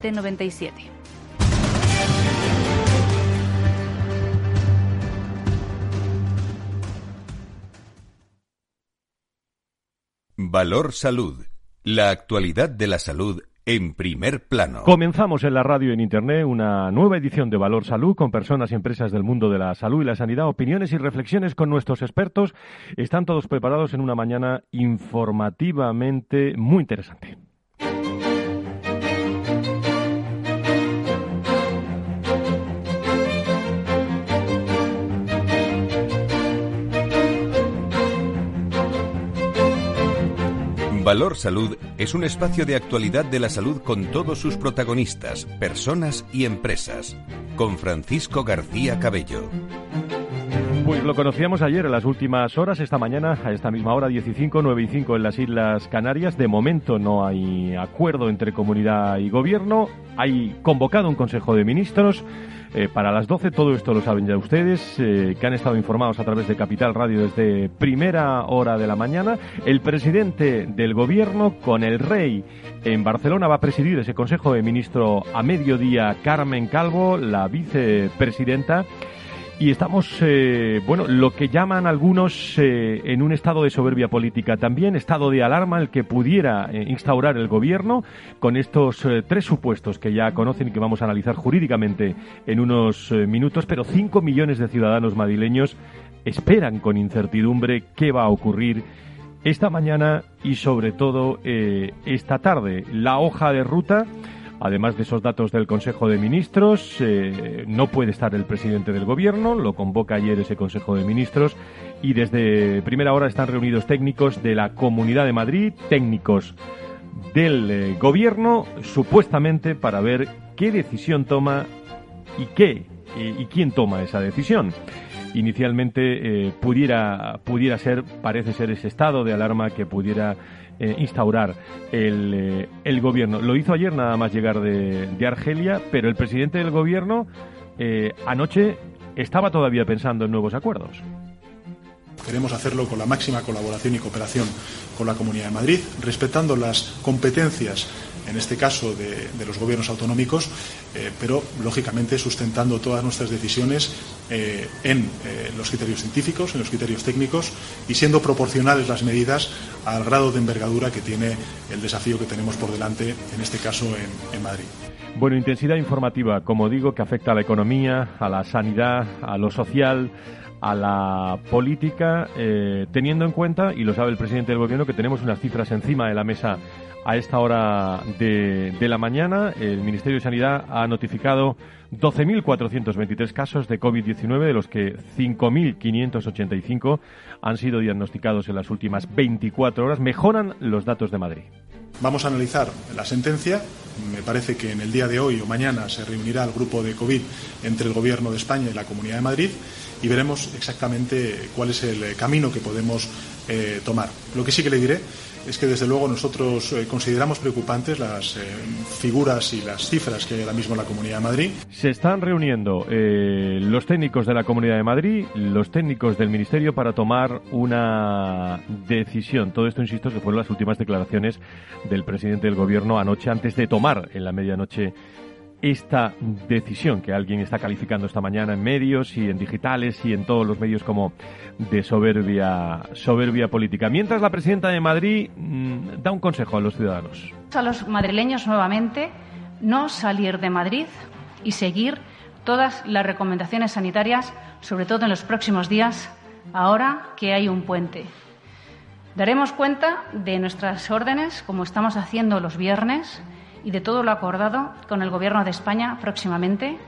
T97. Valor Salud. La actualidad de la salud en primer plano. Comenzamos en la radio y en Internet una nueva edición de Valor Salud con personas y empresas del mundo de la salud y la sanidad, opiniones y reflexiones con nuestros expertos. Están todos preparados en una mañana informativamente muy interesante. Valor Salud es un espacio de actualidad de la salud con todos sus protagonistas, personas y empresas. Con Francisco García Cabello. Pues lo conocíamos ayer en las últimas horas, esta mañana, a esta misma hora, 15, 9 y 5 en las Islas Canarias. De momento no hay acuerdo entre comunidad y gobierno. Hay convocado un Consejo de Ministros. Eh, para las 12. Todo esto lo saben ya ustedes, eh, que han estado informados a través de Capital Radio desde primera hora de la mañana. El presidente del gobierno con el rey en Barcelona va a presidir ese Consejo de Ministros a mediodía Carmen Calvo, la vicepresidenta y estamos, eh, bueno, lo que llaman algunos eh, en un estado de soberbia política, también estado de alarma el que pudiera eh, instaurar el gobierno con estos tres supuestos que ya conocen y que vamos a analizar jurídicamente en unos minutos, pero cinco millones de ciudadanos madrileños esperan con incertidumbre qué va a ocurrir esta mañana y sobre todo esta tarde. La hoja de ruta Además de esos datos del Consejo de Ministros, eh, no puede estar el presidente del Gobierno, lo convoca ayer ese Consejo de Ministros y desde primera hora están reunidos técnicos de la Comunidad de Madrid, técnicos del eh, Gobierno, supuestamente para ver qué decisión toma y qué y, quién toma esa decisión. Inicialmente eh, pudiera pudiera ser parece ser ese estado de alarma que pudiera eh, instaurar el, eh, el, gobierno. Lo hizo ayer nada más llegar de, de Argelia, pero el presidente del gobierno eh, anoche estaba todavía pensando en nuevos acuerdos. Queremos hacerlo con la máxima colaboración y cooperación con la Comunidad de Madrid, respetando las competencias en este caso de, los gobiernos autonómicos, eh, pero lógicamente sustentando todas nuestras decisiones eh, en eh, los criterios científicos, en los criterios técnicos y siendo proporcionales las medidas al grado de envergadura que tiene el desafío que tenemos por delante, en este caso en, en Madrid. Bueno, intensidad informativa, como digo, que afecta a la economía, a la sanidad, a lo social, a la política, teniendo en cuenta, y lo sabe el presidente del gobierno, que tenemos unas cifras encima de la mesa a esta hora de, la mañana, el Ministerio de Sanidad ha notificado 12.423 casos de COVID-19, de los que 5.585 han sido diagnosticados en las últimas 24 horas. Mejoran los datos de Madrid. Vamos a analizar la sentencia. Me parece que en el día de hoy o mañana se reunirá el grupo de COVID entre el Gobierno de España y la Comunidad de Madrid y veremos exactamente cuál es el camino que podemos eh, tomar. Lo que sí que le diré es que desde luego nosotros eh, consideramos preocupantes las eh, figuras y las cifras que hay ahora mismo en la Comunidad de Madrid. Se están reuniendo eh, los técnicos de la Comunidad de Madrid, los técnicos del Ministerio para tomar una decisión. Todo esto, insisto, que fueron las últimas declaraciones del presidente del Gobierno anoche antes de tomar en la medianoche esta decisión que alguien está calificando esta mañana en medios y en digitales y en todos los medios como de soberbia, soberbia política. Mientras la presidenta de Madrid mm, da un consejo a los ciudadanos. A los madrileños nuevamente no salir de Madrid y seguir todas las recomendaciones sanitarias, sobre todo en los próximos días, ahora que hay un puente. Daremos cuenta de nuestras órdenes, como estamos haciendo los viernes, y de todo lo acordado con el Gobierno de España próximamente,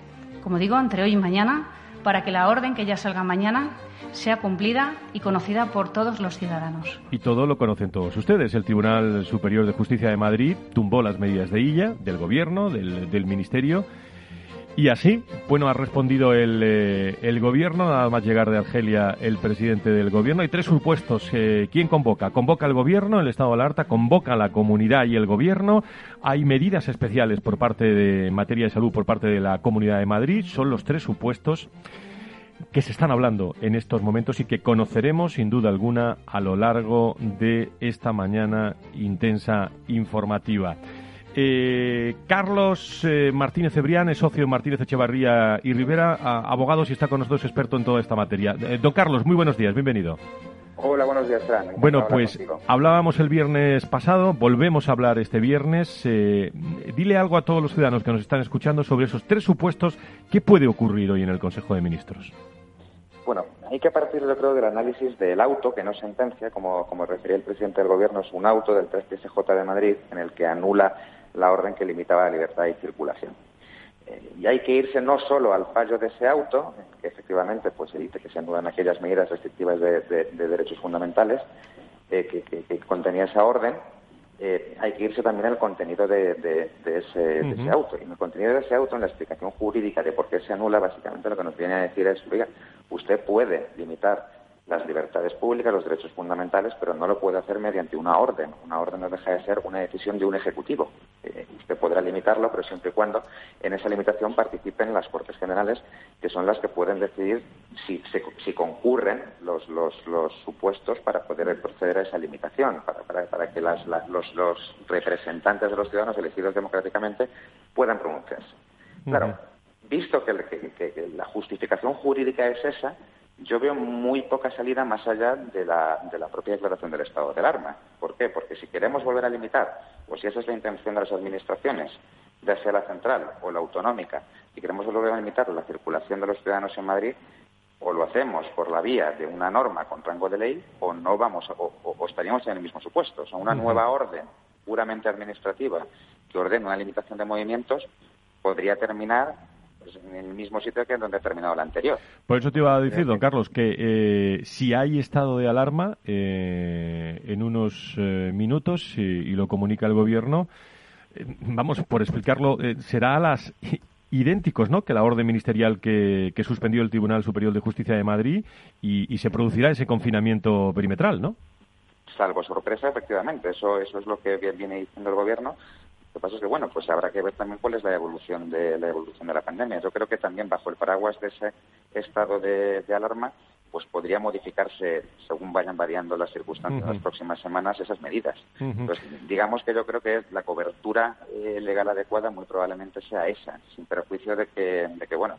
como digo, entre hoy y mañana, para que la orden que ya salga mañana sea cumplida y conocida por todos los ciudadanos. Y todo lo conocen todos ustedes. El Tribunal Superior de Justicia de Madrid tumbó las medidas de illa del Gobierno, del, del Ministerio y así, bueno, ha respondido el, eh, el, gobierno, nada más llegar de Argelia el presidente del gobierno. Hay tres supuestos. Eh, ¿Quién convoca? Convoca el gobierno, el estado de alerta, convoca a la comunidad y el gobierno. Hay medidas especiales por parte de materia de salud por parte de la Comunidad de Madrid. Son los tres supuestos que se están hablando en estos momentos y que conoceremos sin duda alguna a lo largo de esta mañana intensa informativa. Eh, Carlos eh, Martínez Cebrián es socio de Martínez Echevarría y Rivera, abogado y está con nosotros experto en toda esta materia. Eh, don Carlos, muy buenos días, bienvenido. Hola, buenos días, Fran. Bueno, pues hablábamos el viernes pasado, volvemos a hablar este viernes. dile algo a todos los ciudadanos que nos están escuchando sobre esos tres supuestos. ¿Qué puede ocurrir hoy en el Consejo de Ministros? Bueno, hay que partir, yo creo, del análisis del auto, que no sentencia, como, como refería el presidente del Gobierno, es un auto del 3PSJ de Madrid en el que anula la orden que limitaba la libertad de circulación. Eh, y hay que irse no solo al fallo de ese auto, que efectivamente pues, se dice que se anulan aquellas medidas restrictivas de, derechos fundamentales eh, que, contenía esa orden, eh, hay que irse también al contenido de, ese, auto. Y en el contenido de ese auto, en la explicación jurídica de por qué se anula, básicamente lo que nos viene a decir es, oiga, usted puede limitar las libertades públicas, los derechos fundamentales, pero no lo puede hacer mediante una orden. Una orden no deja de ser una decisión de un ejecutivo. Eh, usted podrá limitarlo, pero siempre y cuando en esa limitación participen las Cortes Generales, que son las que pueden decidir si, si concurren los, los, supuestos para poder proceder a esa limitación, para, para, que las, los, los, representantes de los ciudadanos elegidos democráticamente puedan pronunciarse. Claro, visto que la justificación jurídica es esa, yo veo muy poca salida más allá de la, de la propia declaración del estado del arma. ¿Por qué? Porque si queremos volver a limitar, o si esa es la intención de las administraciones, ya sea la central o la autonómica, si queremos volver a limitar la circulación de los ciudadanos en Madrid, o lo hacemos por la vía de una norma con rango de ley, o no vamos, o, estaríamos en el mismo supuesto. O sea, una nueva orden puramente administrativa que ordene una limitación de movimientos podría terminar en el mismo sitio que en donde ha terminado la anterior. Por eso te iba a decir, don Carlos, que eh, si hay estado de alarma eh, en unos eh, minutos y, lo comunica el gobierno, vamos, por explicarlo, será a las idénticos, ¿no? Que la orden ministerial que, suspendió el Tribunal Superior de Justicia de Madrid y, y se producirá ese confinamiento perimetral, ¿no? salvo sorpresa, efectivamente. Eso, eso es lo que viene diciendo el Gobierno. Lo que pasa es que, bueno, pues habrá que ver también cuál es la evolución de la evolución de la pandemia. Yo creo que también bajo el paraguas de ese estado de, alarma, pues podría modificarse, según vayan variando las circunstancias en las próximas semanas, esas medidas. Entonces, digamos que yo creo que la cobertura eh, legal adecuada muy probablemente sea esa, sin perjuicio de que, de que bueno,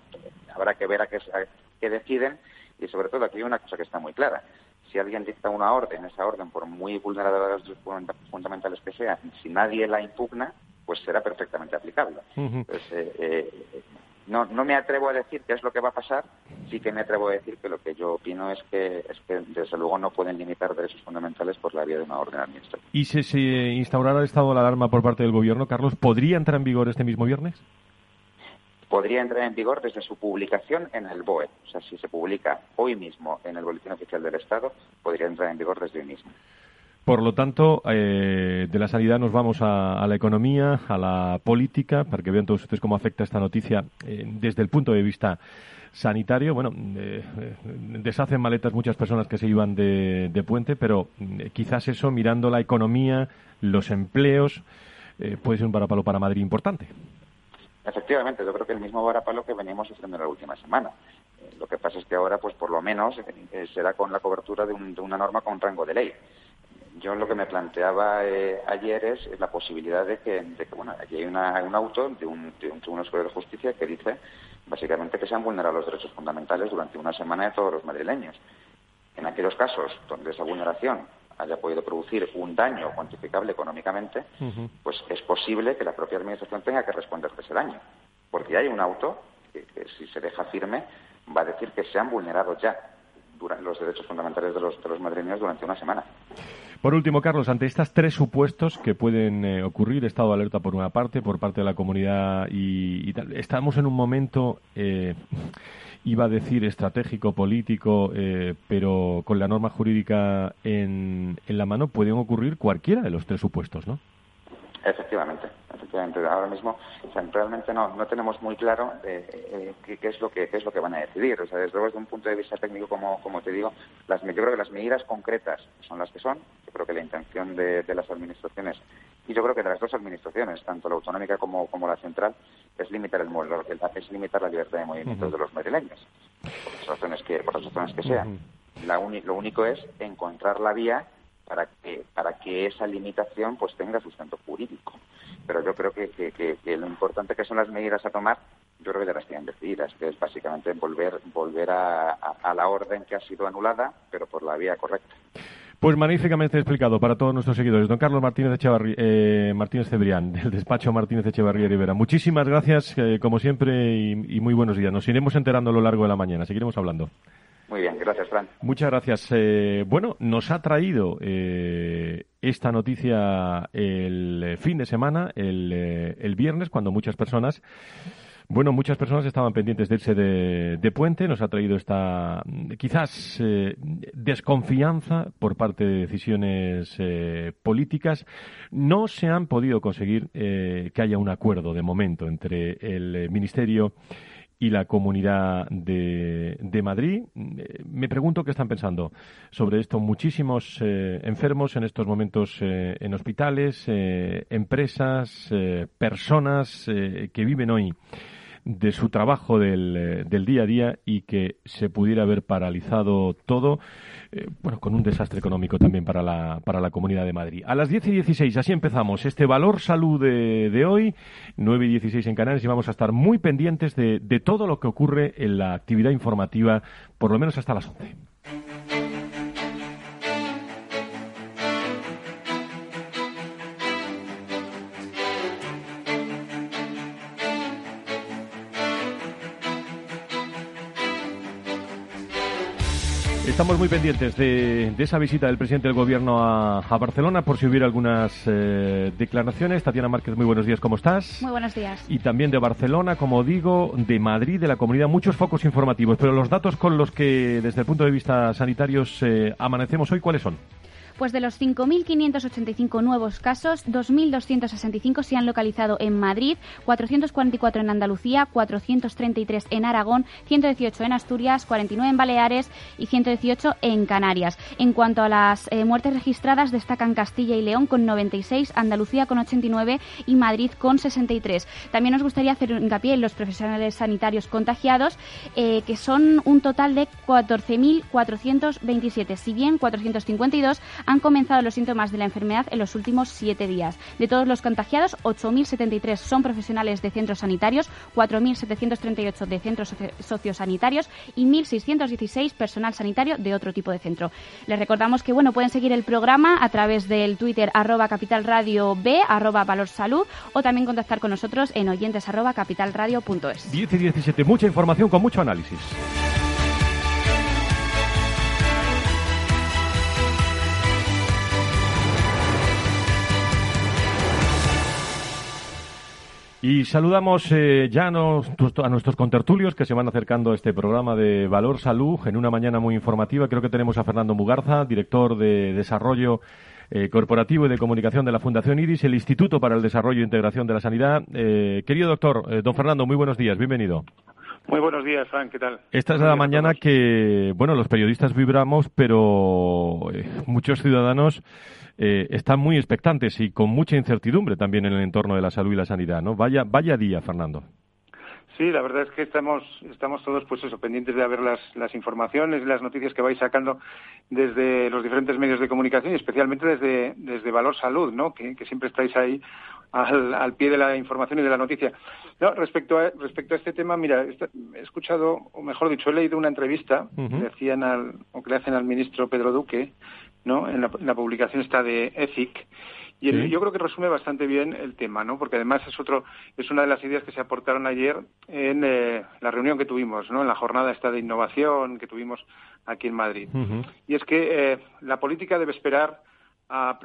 habrá que ver a qué, a qué deciden y sobre todo aquí hay una cosa que está muy clara si alguien dicta una orden, esa orden, por muy vulnerada de los derechos fundamentales que sea, si nadie la impugna, pues será perfectamente aplicable. Eh, eh, no, no me atrevo a decir qué es lo que va a pasar, sí que me atrevo a decir que lo que yo opino es que, es que desde luego, no pueden limitar derechos fundamentales por la vía de una orden administrativa. ¿Y si se instaurara el estado de alarma por parte del Gobierno, Carlos, podría entrar en vigor este mismo viernes? Podría entrar en vigor desde su publicación en el BOE. O sea, si se publica hoy mismo en el Boletín Oficial del Estado, podría entrar en vigor desde hoy mismo. Por lo tanto, eh, de la sanidad nos vamos a, la economía, a la política, para que vean todos ustedes cómo afecta esta noticia eh, desde el punto de vista sanitario. Bueno, eh, deshacen maletas muchas personas que se iban de, puente, pero quizás eso, mirando la economía, los empleos, puede ser un parapalo para Madrid importante. Efectivamente, yo creo que el mismo varapalo que veníamos haciendo en la última semana. Eh, lo que pasa es que ahora, pues por lo menos, eh, será con la cobertura de, una norma con rango de ley. Yo lo que me planteaba eh, ayer es, la posibilidad de que, bueno, aquí hay, un auto de un, de un Tribunal Superior de Justicia que dice, básicamente, que se han vulnerado los derechos fundamentales durante una semana de todos los madrileños. En aquellos casos donde esa vulneración haya podido producir un daño cuantificable económicamente, pues es posible que la propia Administración tenga que responder de ese daño. Porque hay un auto que, si se deja firme, va a decir que se han vulnerado ya los derechos fundamentales de los, de los madrileños durante una semana. Por último, Carlos, ante estos tres supuestos que pueden eh, ocurrir, estado de alerta por una parte, por parte de la comunidad y, tal, estamos en un momento eh, iba a decir estratégico, político, eh, pero con la norma jurídica en, en la mano pueden ocurrir cualquiera de los tres supuestos, ¿no? Efectivamente, efectivamente. Ahora mismo realmente no, no tenemos muy claro eh, eh, qué, es lo que qué es lo que van a decidir. O sea, desde luego desde un punto de vista técnico, como, como te digo, las, yo creo que las medidas concretas son las que son. Yo creo que la intención de, las administraciones y yo creo que de las dos administraciones, tanto la autonómica como, como la central, es limitar el, es limitar la libertad de movimiento de los madrileños, por las razones que, por las razones que sean. lo único es encontrar la vía para que, para que esa limitación pues tenga sustento jurídico. pero yo creo que, que, lo importante que son las medidas a tomar, yo creo que ya las tienen decididas, que es básicamente volver, volver a, a la orden que ha sido anulada, pero por la vía correcta. Pues magníficamente explicado para todos nuestros seguidores. Don Carlos Martínez, Echevarri, eh, Martínez Cebrián, del despacho Martínez Echevarría Rivera. Muchísimas gracias, eh, como siempre, y, muy buenos días. Nos iremos enterando a lo largo de la mañana. Seguiremos hablando. Muy bien, gracias, Fran. Muchas gracias. Eh, bueno, nos ha traído esta noticia el fin de semana, el, el viernes, cuando muchas personas bueno, muchas personas estaban pendientes de irse de, puente. Nos ha traído esta quizás eh, desconfianza por parte de decisiones eh, políticas. No se han podido conseguir eh, que haya un acuerdo de momento entre el Ministerio y la Comunidad de, de, Madrid. Me pregunto qué están pensando sobre esto. Muchísimos enfermos en estos momentos en hospitales, empresas, personas que viven hoy de su trabajo del, eh, del, día a día y que se pudiera haber paralizado todo, eh, bueno, con un desastre económico también para la, para la Comunidad de Madrid. A las 10 y 16, así empezamos este Valor Salud de, de hoy, 9 y 16 en Canarias, y vamos a estar muy pendientes de, de todo lo que ocurre en la actividad informativa, por lo menos hasta las 11. Estamos muy pendientes de, esa visita del presidente del gobierno a, Barcelona por si hubiera algunas eh, declaraciones. Tatiana Márquez, muy buenos días, ¿cómo estás? Muy buenos días. Y también de Barcelona, como digo, de Madrid, de la comunidad, muchos focos informativos. Pero los datos con los que, desde el punto de vista sanitario, eh, amanecemos hoy, ¿cuáles son? Pues de los 5.585 nuevos casos, 2.265 se han localizado en Madrid, 444 en Andalucía, 433 en Aragón, 118 en Asturias, 49 en Baleares y 118 en Canarias. En cuanto a las eh, muertes registradas, destacan Castilla y León con 96, Andalucía con 89 y Madrid con 63. También nos gustaría hacer hincapié en los profesionales sanitarios contagiados, eh, que son un total de 14.427, si bien 452 han comenzado los síntomas de la enfermedad en los últimos siete días. De todos los contagiados, 8.073 son profesionales de centros sanitarios, 4.738 de centros sociosanitarios y 1.616 personal sanitario de otro tipo de centro. Les recordamos que bueno pueden seguir el programa a través del Twitter arroba capitalradio B, arroba valorsalud o también contactar con nosotros en oyentes arroba capitalradio.es. 10 y 17, mucha información con mucho análisis. Y saludamos eh, ya a, nuestros contertulios que se van acercando a este programa de Valor Salud en una mañana muy informativa. Creo que tenemos a Fernando Mugarza, director de Desarrollo eh, Corporativo y de Comunicación de la Fundación IRIS, el Instituto para el Desarrollo e Integración de la Sanidad. Eh, querido doctor, don Fernando, muy buenos días, bienvenido. Muy buenos días, Frank, ¿qué tal? Esta es la mañana que, bueno, los periodistas vibramos, pero muchos ciudadanos eh, están muy expectantes y con mucha incertidumbre también en el entorno de la salud y la sanidad, ¿no? Vaya, vaya día, Fernando. Sí, la verdad es que estamos, estamos todos pues eso, pendientes de ver las, las informaciones y las noticias que vais sacando desde los diferentes medios de comunicación y especialmente desde, desde Valor Salud, ¿no? que, siempre estáis ahí al, al, pie de la información y de la noticia. No, respecto, a, respecto a este tema, mira, he escuchado, o mejor dicho, he leído una entrevista que, decían al, o que le hacen al ministro Pedro Duque, ¿no? En la, publicación está de ETHIC. Y yo creo que resume bastante bien el tema, ¿no? Porque además es otro, es una de las ideas que se aportaron ayer en eh, la reunión que tuvimos, ¿no? En la jornada esta de innovación que tuvimos aquí en Madrid. Y es que eh, la política debe esperar a,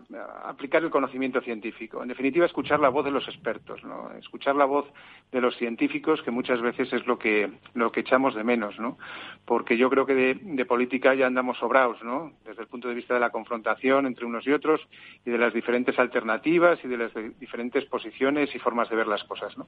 aplicar el conocimiento científico. En definitiva, escuchar la voz de los expertos, ¿no? escuchar la voz de los científicos, que muchas veces es lo que, lo que echamos de menos, ¿no? porque yo creo que de, política ya andamos sobrados, ¿no? desde el punto de vista de la confrontación entre unos y otros y de las diferentes alternativas y de las diferentes posiciones y formas de ver las cosas. ¿no?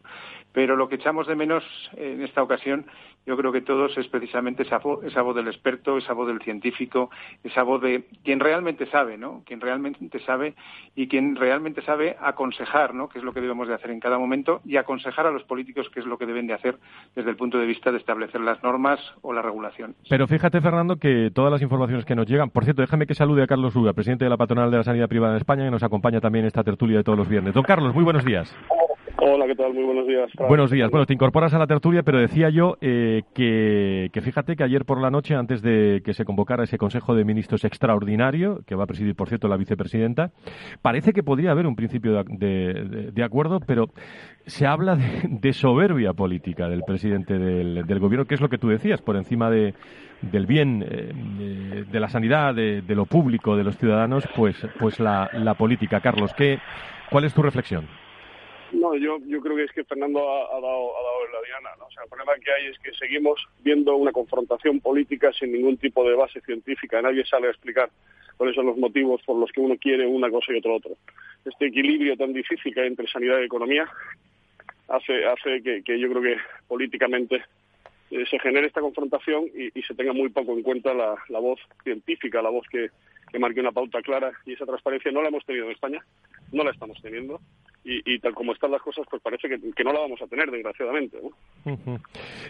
Pero lo que echamos de menos en esta ocasión, yo creo que todos es precisamente esa, esa voz del experto, esa voz del científico, esa voz de quien realmente sabe, ¿no? quien realmente realmente sabe y quien realmente sabe aconsejar, ¿no? Que es lo que debemos de hacer en cada momento y aconsejar a los políticos qué es lo que deben de hacer desde el punto de vista de establecer las normas o la regulación. Pero fíjate, Fernando, que todas las informaciones que nos llegan, por cierto, déjame que salude a Carlos Uga, presidente de la Patronal de la Sanidad Privada en España, que nos acompaña también en esta tertulia de todos los viernes. Don Carlos, muy buenos días. Hola, ¿qué tal? Muy buenos días. Buenos días. Bueno, te incorporas a la tertulia, pero decía yo eh, que, fíjate que ayer por la noche, antes de que se convocara ese Consejo de Ministros extraordinario, que va a presidir, por cierto, la vicepresidenta, parece que podría haber un principio de, acuerdo, pero se habla de, soberbia política del presidente del, gobierno, que es lo que tú decías, por encima de, del bien eh, de, la sanidad, de, lo público, de los ciudadanos, pues, pues la, la política. Carlos, ¿qué, ¿cuál es tu reflexión? No, yo, yo creo que es que Fernando ha, dado, ha la diana. ¿no? O sea, el problema que hay es que seguimos viendo una confrontación política sin ningún tipo de base científica. Nadie sale a explicar cuáles son los motivos por los que uno quiere una cosa y otro otro. Este equilibrio tan difícil que hay entre sanidad y economía hace, hace que, yo creo que políticamente eh, se genere esta confrontación y, se tenga muy poco en cuenta la, voz científica, la voz que, que marque una pauta clara y esa transparencia no la hemos tenido en España, no la estamos teniendo y, tal como están las cosas, pues parece que, no la vamos a tener, desgraciadamente.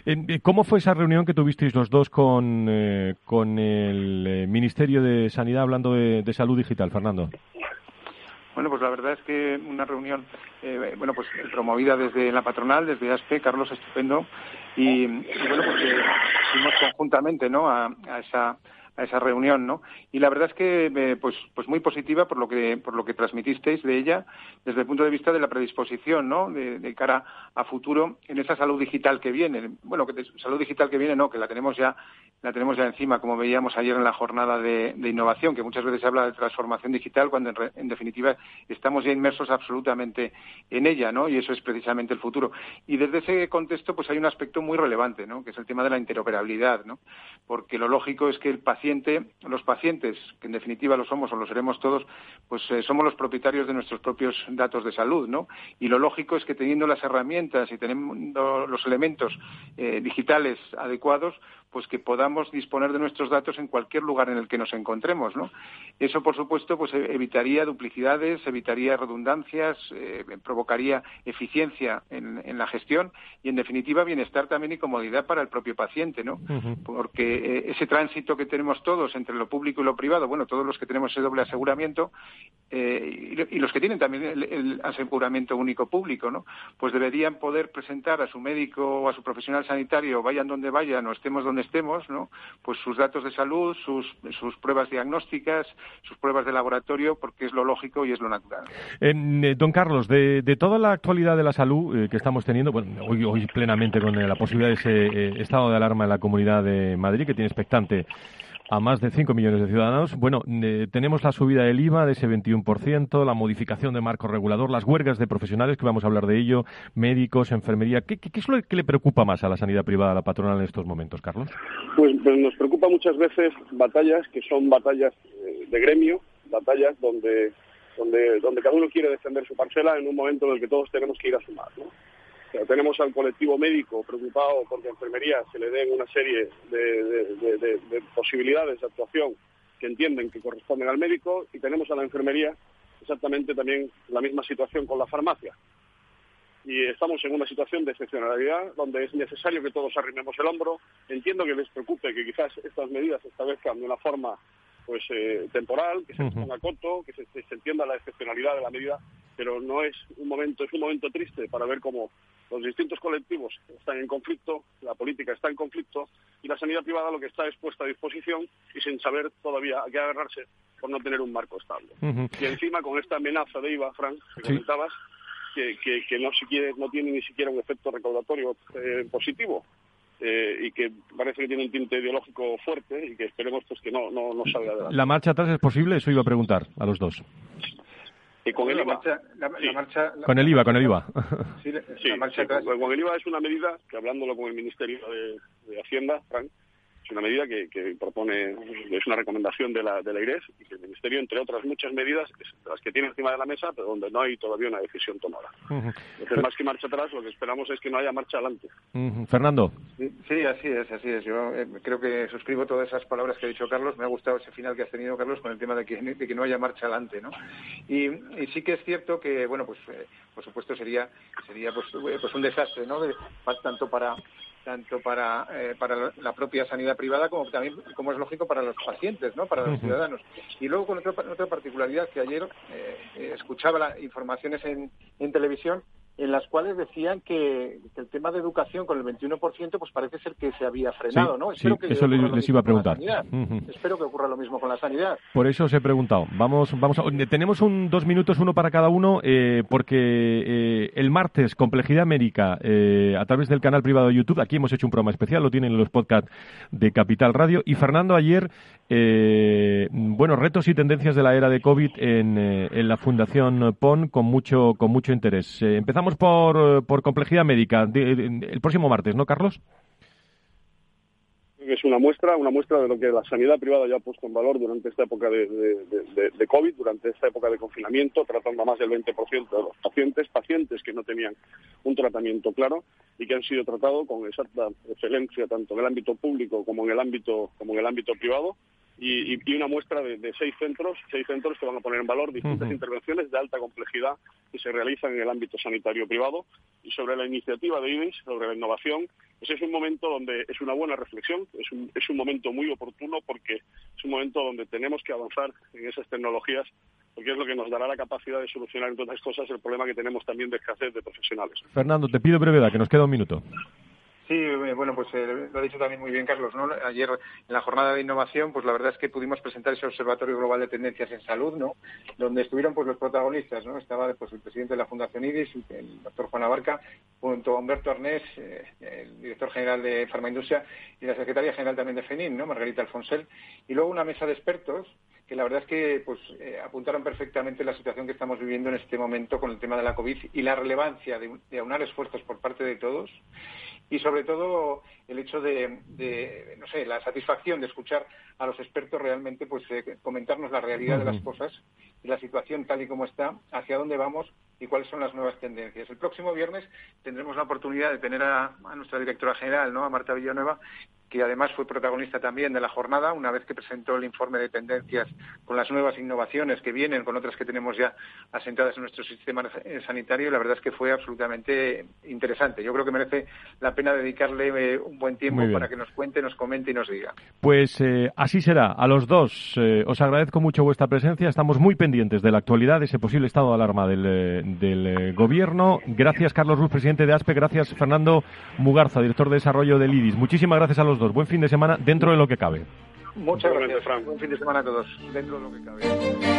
Eh, ¿Cómo fue esa reunión que tuvisteis los dos con, eh, con el eh, Ministerio de Sanidad hablando de, salud digital, Fernando? Bueno, pues la verdad es que una reunión, bueno, pues promovida desde la patronal, desde ASPE, Carlos estupendo, y, bueno, pues fuimos conjuntamente, ¿no? a esa a esa reunión, ¿no? Y la verdad es que, eh, pues, pues muy positiva por lo que por lo que transmitisteis de ella desde el punto de vista de la predisposición, ¿no? De, cara a futuro en esa salud digital que viene. Bueno, que salud digital que viene, no, que la tenemos ya la tenemos ya encima, como veíamos ayer en la jornada de, innovación, que muchas veces se habla de transformación digital cuando en, definitiva estamos ya inmersos absolutamente en ella, ¿no? Y eso es precisamente el futuro. Y desde ese contexto, pues hay un aspecto muy relevante, ¿no? Que es el tema de la interoperabilidad, ¿no? Porque lo lógico es que el paciente los pacientes, que en definitiva lo somos o lo seremos todos, pues eh, somos los propietarios de nuestros propios datos de salud, ¿no? Y lo lógico es que teniendo las herramientas y teniendo los elementos eh, digitales adecuados, pues que podamos disponer de nuestros datos en cualquier lugar en el que nos encontremos, ¿no? Eso, por supuesto, pues e-, evitaría duplicidades, evitaría redundancias, eh, provocaría eficiencia en, la gestión y, en definitiva, bienestar también y comodidad para el propio paciente, ¿no? Porque eh, ese tránsito que tenemos todos entre lo público y lo privado, bueno, todos los que tenemos ese doble aseguramiento eh, y, los que tienen también el, el, aseguramiento único público, ¿no? Pues deberían poder presentar a su médico o a su profesional sanitario, vayan donde vayan o estemos donde estemos, ¿no? Pues sus datos de salud, sus, sus pruebas diagnósticas, sus pruebas de laboratorio, porque es lo lógico y es lo natural. Eh, don Carlos, de, toda la actualidad de la salud eh, que estamos teniendo, bueno, hoy, hoy plenamente con la posibilidad de ese eh, estado de alarma en la Comunidad de Madrid, que tiene expectante a más de 5 millones de ciudadanos. Bueno, eh, tenemos la subida del IVA de ese 21%, la modificación de marco regulador, las huelgas de profesionales, que vamos a hablar de ello, médicos, enfermería. ¿Qué, es lo que le preocupa más a la sanidad privada, a la patronal en estos momentos, Carlos? Pues, pues nos preocupa muchas veces batallas que son batallas eh, de gremio, batallas donde, donde, donde cada uno quiere defender su parcela en un momento en el que todos tenemos que ir a sumar. ¿no? Tenemos al colectivo médico preocupado porque a enfermería se le den una serie de, posibilidades de actuación que entienden que corresponden al médico y tenemos a la enfermería exactamente también la misma situación con la farmacia. Y estamos en una situación de excepcionalidad donde es necesario que todos arrimemos el hombro. Entiendo que les preocupe que quizás estas medidas se establezcan de una forma pues eh, temporal, que se ponga corto, que se, entienda la excepcionalidad de la medida, pero no es un momento, es un momento triste para ver cómo los distintos colectivos están en conflicto, la política está en conflicto y la sanidad privada lo que está es puesta a disposición y sin saber todavía a qué agarrarse por no tener un marco estable. Y encima con esta amenaza de IVA, Frank, que comentabas, que, que, no, no tiene ni siquiera un efecto recaudatorio eh, positivo. Eh, y que parece que tiene un tinte ideológico fuerte y que esperemos pues que no, no, no salga adelante. ¿La marcha atrás es posible? Eso iba a preguntar a los dos con el IVA. con el IVA, con el IVA. Sí, con el IVA es una medida que hablándolo con el Ministerio de, Hacienda, Frank, es una medida que, propone, es una recomendación de la, de la IRES y que el Ministerio, entre otras muchas medidas, es las que tiene encima de la mesa, pero donde no hay todavía una decisión tomada. Entonces, más que marcha atrás, lo que esperamos es que no haya marcha adelante. Fernando. Sí, así es, así es. Yo eh, creo que suscribo todas esas palabras que ha dicho Carlos. Me ha gustado ese final que has tenido, Carlos, con el tema de que, de que no haya marcha adelante, ¿no? Y, sí que es cierto que, bueno, pues eh, por supuesto sería sería pues, eh, pues un desastre, ¿no? tanto para tanto para, eh, para la propia sanidad privada como también, como es lógico, para los pacientes, ¿no? para los ciudadanos. Y luego con otra, otra particularidad que ayer eh, escuchaba las informaciones en, en televisión en las cuales decían que, el tema de educación con el 21% pues parece ser que se había frenado, ¿no? Espero que eso les, iba a preguntar. Espero que ocurra lo mismo con la sanidad. Por eso os he preguntado. Vamos, vamos a, tenemos un dos minutos, uno para cada uno, eh, porque eh, el martes Complejidad América eh, a través del canal privado de YouTube, aquí hemos hecho un programa especial, lo tienen en los podcasts de Capital Radio y Fernando ayer, bueno, retos y tendencias de la era de COVID en, en la Fundación PON con mucho con mucho interés. empezamos por, por complejidad médica el próximo martes, ¿no, Carlos? Es una muestra, una muestra de lo que la sanidad privada ya ha puesto en valor durante esta época de, de, COVID, durante esta época de confinamiento, tratando a más del 20% de los pacientes, pacientes que no tenían un tratamiento claro y que han sido tratados con exacta excelencia tanto en el ámbito público como en el ámbito como en el ámbito privado y, una muestra de, seis centros, seis centros que van a poner en valor distintas intervenciones de alta complejidad que se realizan en el ámbito sanitario privado y sobre la iniciativa de IBIS, sobre la innovación, pues es un momento donde es una buena reflexión, es un, es un momento muy oportuno porque es un momento donde tenemos que avanzar en esas tecnologías porque es lo que nos dará la capacidad de solucionar, entre otras cosas, el problema que tenemos también de escasez de profesionales. Fernando, te pido brevedad, que nos queda un minuto. Sí, eh, bueno, pues eh, lo ha dicho también muy bien Carlos, ¿no? Ayer en la jornada de innovación, pues la verdad es que pudimos presentar ese Observatorio Global de Tendencias en Salud, ¿no? Donde estuvieron pues los protagonistas, ¿no? Estaba pues el presidente de la Fundación IDIS, el doctor Juan Abarca, junto a Humberto Arnés, eh, el director general de Farmaindustria y la secretaria general también de FENIN, ¿no? Margarita Alfonsel, y luego una mesa de expertos que la verdad es que pues apuntaron perfectamente la situación que estamos viviendo en este momento con el tema de la COVID y la relevancia de, de aunar esfuerzos por parte de todos y sobre todo el hecho de, no sé, la satisfacción de escuchar a los expertos realmente pues eh, comentarnos la realidad de las cosas y la situación tal y como está, hacia dónde vamos y cuáles son las nuevas tendencias. El próximo viernes tendremos la oportunidad de tener a, a nuestra directora general, ¿no? a Marta Villanueva, que además fue protagonista también de la jornada, una vez que presentó el informe de tendencias con las nuevas innovaciones que vienen, con otras que tenemos ya asentadas en nuestro sistema sanitario, la verdad es que fue absolutamente interesante. Yo creo que merece la pena dedicarle eh, un buen tiempo para que nos cuente, nos comente y nos diga. Pues eh, así será. A los dos eh, os agradezco mucho vuestra presencia. Estamos muy pendientes de la actualidad, de ese posible estado de alarma del, del Gobierno. Gracias, Carlos Ruz, presidente de ASPE. Gracias, Fernando Mugarza, director de desarrollo del IDIS. Muchísimas gracias a los Buen fin de semana dentro de lo que cabe. Muchas gracias, Frank. Buen fin de semana a todos, dentro de lo que cabe.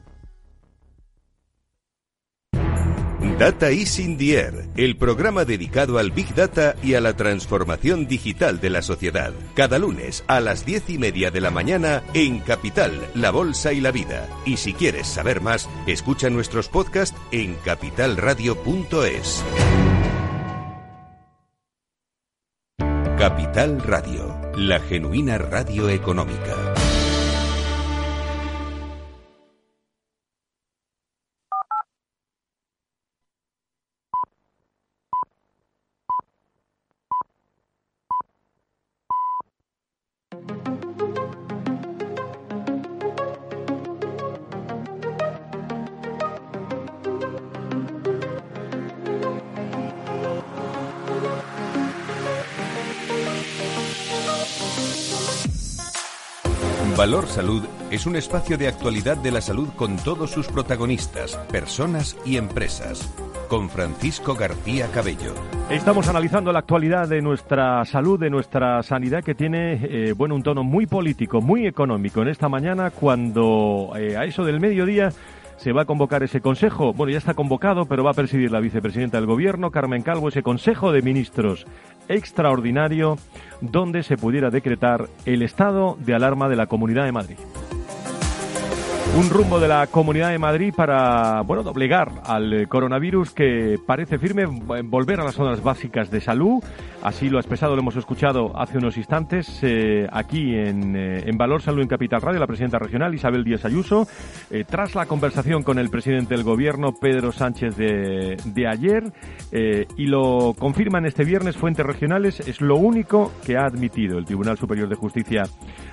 Data is in the air, el programa dedicado al Big Data y a la transformación digital de la sociedad. Cada lunes a las diez y media de la mañana en Capital, La Bolsa y la Vida. Y si quieres saber más, escucha nuestros podcasts en capitalradio.es. Capital Radio, la genuina radio económica. Valor Salud es un espacio de actualidad de la salud con todos sus protagonistas, personas y empresas. Con Francisco García Cabello. Estamos analizando la actualidad de nuestra salud, de nuestra sanidad, que tiene eh, bueno, un tono muy político, muy económico en esta mañana, cuando eh, a eso del mediodía se va a convocar ese consejo. Bueno, ya está convocado, pero va a presidir la vicepresidenta del Gobierno, Carmen Calvo, ese Consejo de Ministros extraordinario donde se pudiera decretar el estado de alarma de la Comunidad de Madrid. Un rumbo de la Comunidad de Madrid para, bueno, doblegar al coronavirus que parece firme, volver a las zonas básicas de salud. Así lo ha expresado, lo hemos escuchado hace unos instantes eh, aquí en, eh, en, Valor Salud en Capital Radio, la presidenta regional Isabel Díaz Ayuso, eh, tras la conversación con el presidente del gobierno Pedro Sánchez de, de ayer, y lo confirman este viernes fuentes regionales, es lo único que ha admitido el Tribunal Superior de Justicia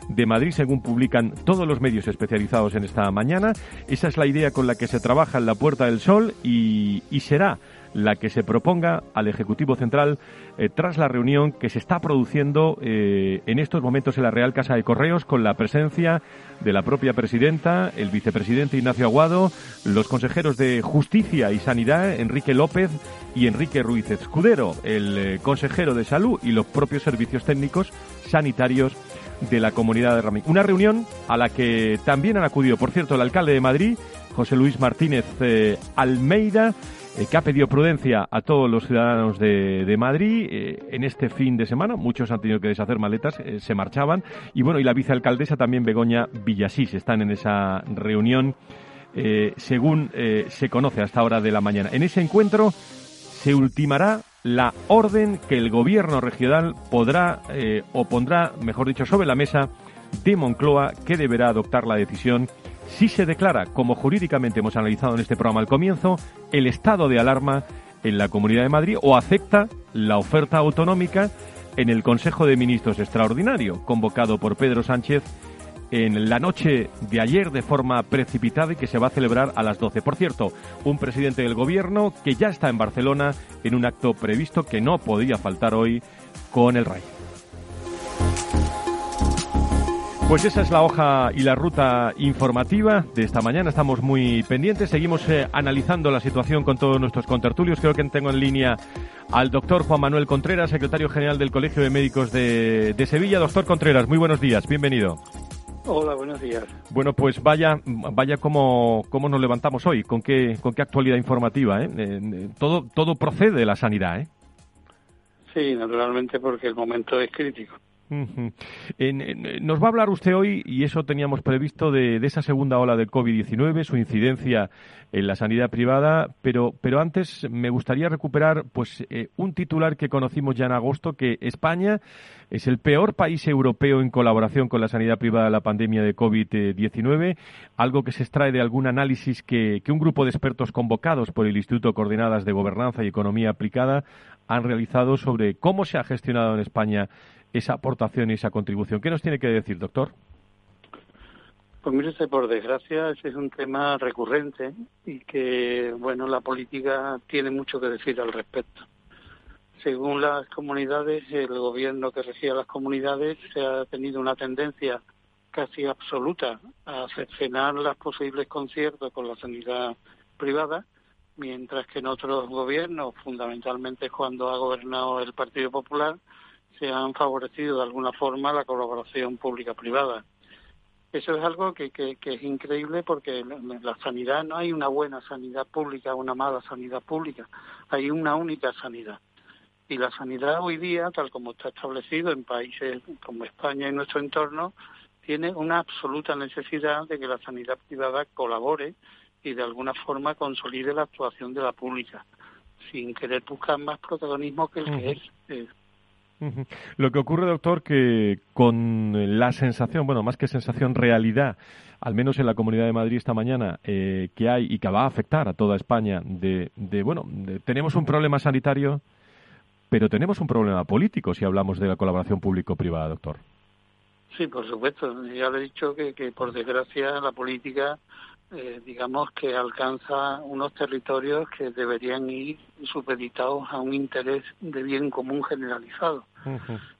de Madrid, según publican todos los medios especializados en esta mañana. Esa es la idea con la que se trabaja en la Puerta del Sol y, será la que se proponga al Ejecutivo Central eh, tras la reunión que se está produciendo eh, en estos momentos en la Real Casa de Correos con la presencia de la propia presidenta, el vicepresidente Ignacio Aguado, los consejeros de Justicia y Sanidad, Enrique López y Enrique Ruiz Escudero, el eh, consejero de Salud y los propios servicios técnicos sanitarios de la comunidad de Ramín. Una reunión a la que también han acudido, por cierto, el alcalde de Madrid, José Luis Martínez Almeida, eh, que ha pedido prudencia a todos los ciudadanos de, Madrid eh, en este fin de semana. Muchos han tenido que deshacer maletas, se marchaban. Y bueno, y la vicealcaldesa también, Begoña Villasís, están en esa reunión, según se conoce hasta hora de la mañana. En ese encuentro se ultimará la orden que el gobierno regional podrá eh, o pondrá, mejor dicho, sobre la mesa de Moncloa que deberá adoptar la decisión si se declara, como jurídicamente hemos analizado en este programa al comienzo, el estado de alarma en la Comunidad de Madrid o acepta la oferta autonómica en el Consejo de Ministros Extraordinario, convocado por Pedro Sánchez en la noche de ayer de forma precipitada y que se va a celebrar a las 12. Por cierto, un presidente del gobierno que ya está en Barcelona en un acto previsto que no podía faltar hoy con el rey. Pues esa es la hoja y la ruta informativa de esta mañana. Estamos muy pendientes. Seguimos eh, analizando la situación con todos nuestros contertulios. Creo que tengo en línea al doctor Juan Manuel Contreras, secretario general del Colegio de Médicos de, de Sevilla. Doctor Contreras, muy buenos días. Bienvenido. Hola, buenos días. Bueno, pues vaya, vaya cómo, cómo nos levantamos hoy, con qué, con qué actualidad informativa. ¿eh? eh, eh todo, todo procede de la sanidad. ¿eh? Sí, naturalmente, porque el momento es crítico nos va a hablar usted hoy, y eso teníamos previsto, de, esa segunda ola del COVID-19, su incidencia en la sanidad privada, pero, pero antes me gustaría recuperar pues eh, un titular que conocimos ya en agosto, que España es el peor país europeo en colaboración con la sanidad privada de la pandemia de COVID-19, algo que se extrae de algún análisis que, que un grupo de expertos convocados por el Instituto Coordinadas de Gobernanza y Economía Aplicada han realizado sobre cómo se ha gestionado en España esa aportación y esa contribución. ¿Qué nos tiene que decir, doctor? Pues mire por desgracia, ese es un tema recurrente y que, bueno, la política tiene mucho que decir al respecto. Según las comunidades, el gobierno que regía las comunidades se ha tenido una tendencia casi absoluta a cercenar los posibles conciertos con la sanidad privada mientras que en otros gobiernos, fundamentalmente cuando ha gobernado el Partido Popular, se han favorecido de alguna forma la colaboración pública-privada. Eso es algo que, que, es increíble porque la sanidad no hay una buena sanidad pública, una mala sanidad pública, hay una única sanidad. Y la sanidad hoy día, tal como está establecido en países como España y nuestro entorno, tiene una absoluta necesidad de que la sanidad privada colabore y de alguna forma consolide la actuación de la pública, sin querer buscar más protagonismo que el que es. Lo que ocurre, doctor, que con la sensación, bueno, más que sensación, realidad, al menos en la Comunidad de Madrid esta mañana, eh, que hay y que va a afectar a toda España, de, de bueno, tenemos un problema sanitario, pero tenemos un problema político si hablamos de la colaboración público-privada, doctor. Sí, por supuesto. Ya le he dicho que, que por desgracia la política eh, digamos que alcanza unos territorios que deberían ir supeditados a un interés de bien común generalizado.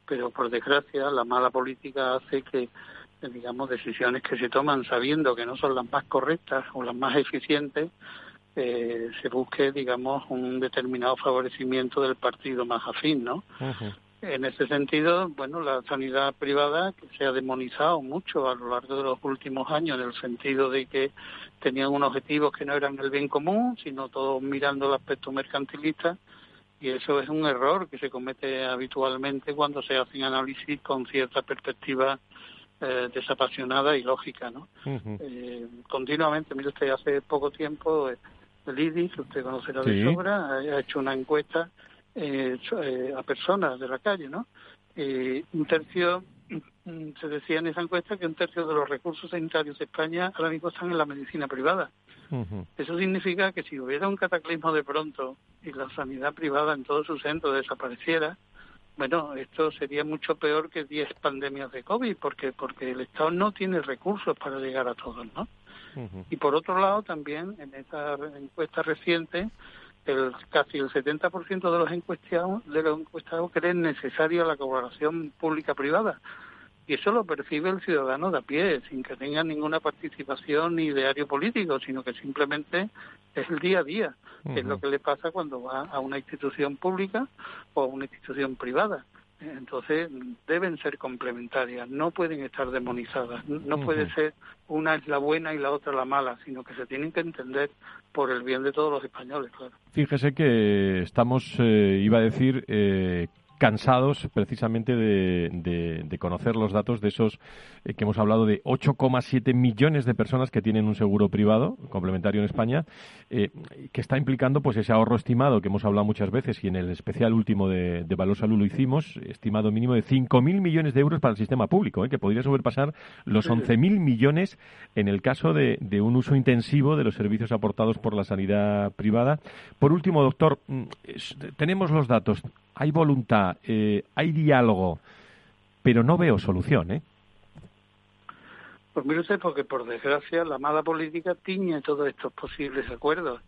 Pero por desgracia la mala política hace que, eh, digamos, decisiones que se toman sabiendo que no son las más correctas o las más eficientes, eh, se busque, digamos, un determinado favorecimiento del partido más afín, ¿no? En ese sentido, bueno, la sanidad privada que se ha demonizado mucho a lo largo de los últimos años en el sentido de que tenían unos objetivos que no eran el bien común, sino todos mirando el aspecto mercantilista y eso es un error que se comete habitualmente cuando se hacen análisis con cierta perspectiva eh, desapasionada y lógica, ¿no? eh, continuamente, mire usted, hace poco tiempo eh, el IDIS, usted conocerá de sobra, ha hecho una encuesta eh, eh, a personas de la calle, ¿no? Eh, un tercio, mm, se decía en esa encuesta que un tercio de los recursos sanitarios de España ahora mismo están en la medicina privada. Eso significa que si hubiera un cataclismo de pronto y la sanidad privada en todo su centro desapareciera, bueno, esto sería mucho peor que 10 pandemias de COVID, porque porque el Estado no tiene recursos para llegar a todos, ¿no? Y por otro lado, también en esta encuesta reciente el, casi el 70% de los encuestados, de los encuestados creen necesaria la colaboración pública-privada. Y eso lo percibe el ciudadano de a pie, sin que tenga ninguna participación ni ideario político, sino que simplemente es el día a día, es lo que le pasa cuando va a una institución pública o a una institución privada. Entonces deben ser complementarias, no pueden estar demonizadas, no puede ser una es la buena y la otra la mala, sino que se tienen que entender por el bien de todos los españoles, claro. Fíjese que estamos, eh, iba a decir, eh, cansados precisamente de, conocer los datos de esos eh, que hemos hablado de 8,7 millones de personas que tienen un seguro privado complementario en España, eh, que está implicando pues ese ahorro estimado que hemos hablado muchas veces y en el especial último de, Valor Salud lo hicimos, estimado mínimo de 5.000 millones de euros para el sistema público, eh, que podría sobrepasar los 11.000 millones en el caso de, de un uso intensivo de los servicios aportados por la sanidad privada. Por último, doctor, mm, tenemos los datos hay voluntad, eh, hay diálogo, pero no veo solución, ¿eh? Pues mire usted, porque por desgracia la mala política tiñe todos estos posibles acuerdos.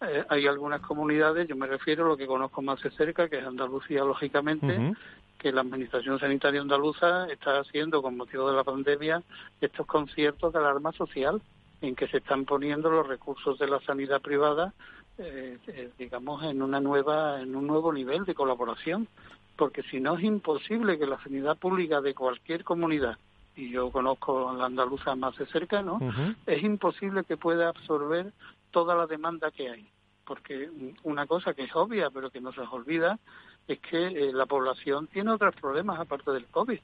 Eh, hay algunas comunidades, yo me refiero a lo que conozco más de cerca, que es Andalucía, lógicamente, que la Administración Sanitaria Andaluza está haciendo, con motivo de la pandemia, estos conciertos de alarma social en que se están poniendo los recursos de la sanidad privada eh, eh, digamos, en una nueva, en un nuevo nivel de colaboración, porque si no es imposible que la sanidad pública de cualquier comunidad, y yo conozco la andaluza más de cerca, ¿no? Es imposible que pueda absorber toda la demanda que hay, porque una cosa que es obvia, pero que no se nos olvida, es que eh, la población tiene otros problemas aparte del COVID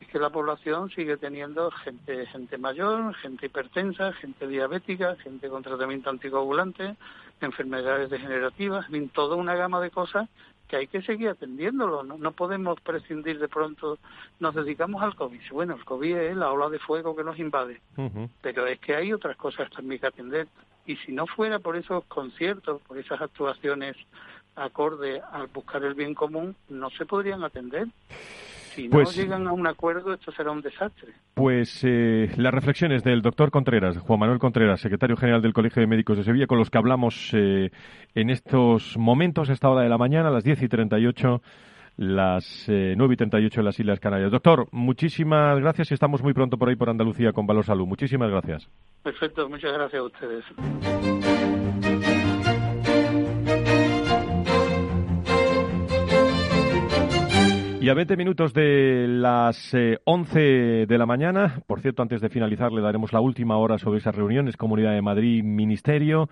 es que la población sigue teniendo gente gente mayor, gente hipertensa, gente diabética, gente con tratamiento anticoagulante, enfermedades degenerativas, en toda una gama de cosas que hay que seguir atendiéndolo. No, podemos prescindir de pronto, nos dedicamos al COVID. Bueno, el COVID es la ola de fuego que nos invade, pero es que hay otras cosas también que atender. Y si no fuera por esos conciertos, por esas actuaciones acorde al buscar el bien común, no se podrían atender. Si no pues- llegan a un acuerdo, esto será un desastre. Pues eh, las reflexiones del doctor Contreras, Juan Manuel Contreras, secretario general del Colegio de Médicos de Sevilla, con los que hablamos eh, en estos momentos, a esta hora de la mañana, a las 10 y 38 las eh, 9 y 38 en las Islas Canarias. Doctor, muchísimas gracias y estamos muy pronto por ahí por Andalucía con Valor Salud. Muchísimas gracias. Perfecto, muchas gracias a ustedes. Y a 20 minutos de las 11 eh, de la mañana, por cierto, antes de finalizar le daremos la última hora sobre esas reuniones, Comunidad de Madrid, Ministerio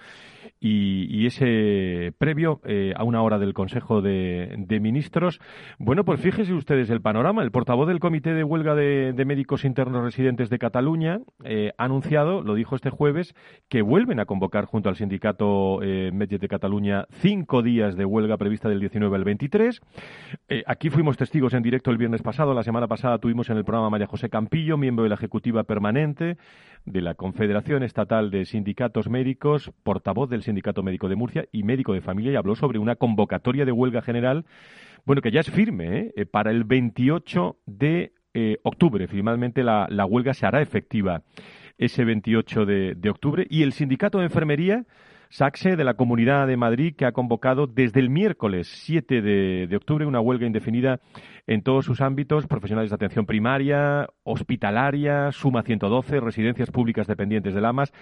y, ese previo eh, a una hora del Consejo de, Ministros. Bueno, pues fíjese ustedes el panorama. El portavoz del Comité de Huelga de, Médicos Internos Residentes de Cataluña eh, ha anunciado, lo dijo este jueves, que vuelven a convocar junto al sindicato eh, de Cataluña cinco días de huelga prevista del 19 al 23. Eh, aquí fuimos testigos en directo el viernes pasado. La semana pasada tuvimos en el programa María José Campillo, miembro de la Ejecutiva Permanente de la Confederación Estatal de Sindicatos Médicos, portavoz del Sindicato Médico de Murcia y médico de familia, y habló sobre una convocatoria de huelga general, bueno, que ya es firme, ¿eh? Eh, para el 28 de eh, octubre. Finalmente la, la, huelga se hará efectiva ese 28 de, de octubre. Y el Sindicato de Enfermería Saxe de la Comunidad de Madrid que ha convocado desde el miércoles 7 de, octubre una huelga indefinida en todos sus ámbitos, profesionales de atención primaria, hospitalaria, Suma 112, residencias públicas dependientes de Lamas,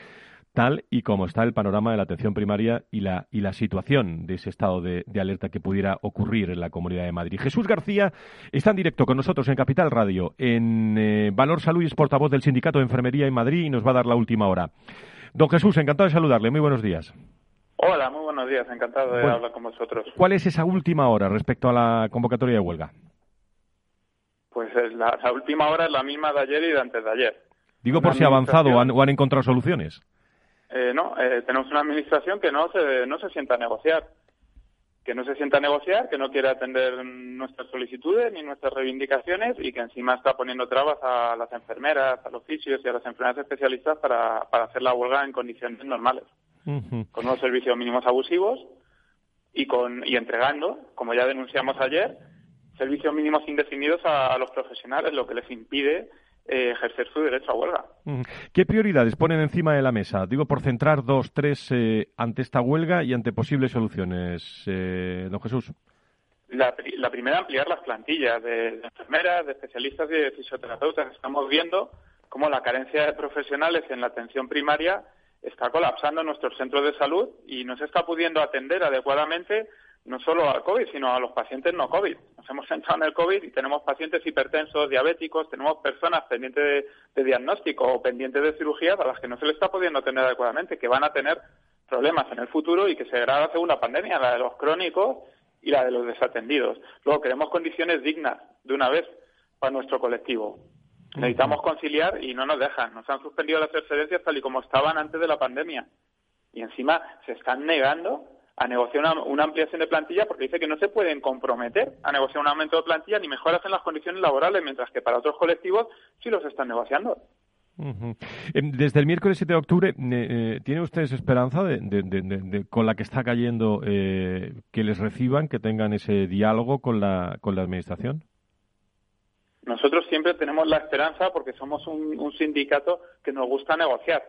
tal y como está el panorama de la atención primaria y la, y la situación de ese estado de, alerta que pudiera ocurrir en la Comunidad de Madrid. Jesús García está en directo con nosotros en Capital Radio, en eh, Valor Salud y es portavoz del Sindicato de Enfermería en Madrid y nos va a dar la última hora. Don Jesús, encantado de saludarle. Muy buenos días. Hola, muy buenos días. Encantado de hablar con vosotros. ¿Cuál es esa última hora respecto a la convocatoria de huelga? Pues la, última hora es la misma de ayer y de antes de ayer. Digo por si ha avanzado o han, encontrado soluciones. Eh, no, eh, tenemos una administración que no se, no se sienta a negociar. Que no se sienta a negociar, que no quiere atender nuestras solicitudes ni nuestras reivindicaciones y que encima está poniendo trabas a las enfermeras, a los fisios y a las enfermeras especialistas para hacer la huelga en condiciones normales. Con unos servicios mínimos abusivos y, con, y entregando, como ya denunciamos ayer, servicios mínimos indefinidos a, los profesionales, lo que les impide eh, ejercer su derecho a huelga. ¿Qué prioridades ponen encima de la mesa? Digo, por centrar dos, tres eh, ante esta huelga y ante posibles soluciones, eh, don Jesús. La, la, primera, ampliar las plantillas de, de, enfermeras, de especialistas y de fisioterapeutas. Estamos viendo cómo la carencia de profesionales en la atención primaria está colapsando nuestros centros de salud y no se está pudiendo atender adecuadamente no solo al COVID, sino a los pacientes no COVID. Nos hemos centrado en el COVID y tenemos pacientes hipertensos, diabéticos, tenemos personas pendientes de, diagnóstico o pendientes de cirugía a las que no se les está pudiendo atender adecuadamente, que van a tener problemas en el futuro y que se será la segunda pandemia, la de los crónicos y la de los desatendidos. Luego queremos condiciones dignas de una vez para nuestro colectivo. Necesitamos conciliar y no nos dejan. Nos han suspendido las excedencias tal y como estaban antes de la pandemia. Y encima se están negando a negociar una, ampliación de plantilla porque dice que no se pueden comprometer a negociar un aumento de plantilla ni mejoras en las condiciones laborales, mientras que para otros colectivos sí los están negociando. Em, desde el miércoles 7 de octubre, eh, ¿tiene ustedes esperanza de, con la que está cayendo eh, que les reciban, que tengan ese diálogo con la, con la Administración? Nosotros siempre tenemos la esperanza porque somos un, sindicato que nos gusta negociar.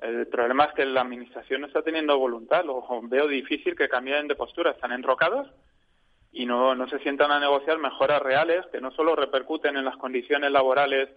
El problema es que la administración no está teniendo voluntad. Lo veo difícil que cambien de postura. Están enrocados y no, no se sientan a negociar mejoras reales que no solo repercuten en las condiciones laborales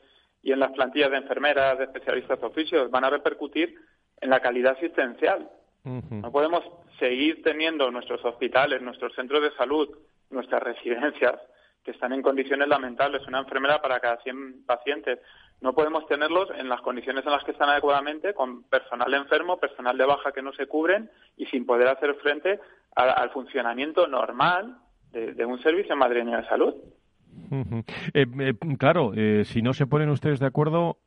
y en las plantillas de enfermeras, de especialistas de oficios, van a repercutir en la calidad asistencial. No podemos seguir teniendo nuestros hospitales, nuestros centros de salud, nuestras residencias que están en condiciones lamentables, una enfermera para cada 100 pacientes. No podemos tenerlos en las condiciones en las que están adecuadamente, con personal enfermo, personal de baja que no se cubren y sin poder hacer frente al funcionamiento normal de, un servicio madrileño de salud. Eh, eh, claro, eh, si no se ponen ustedes de acuerdo,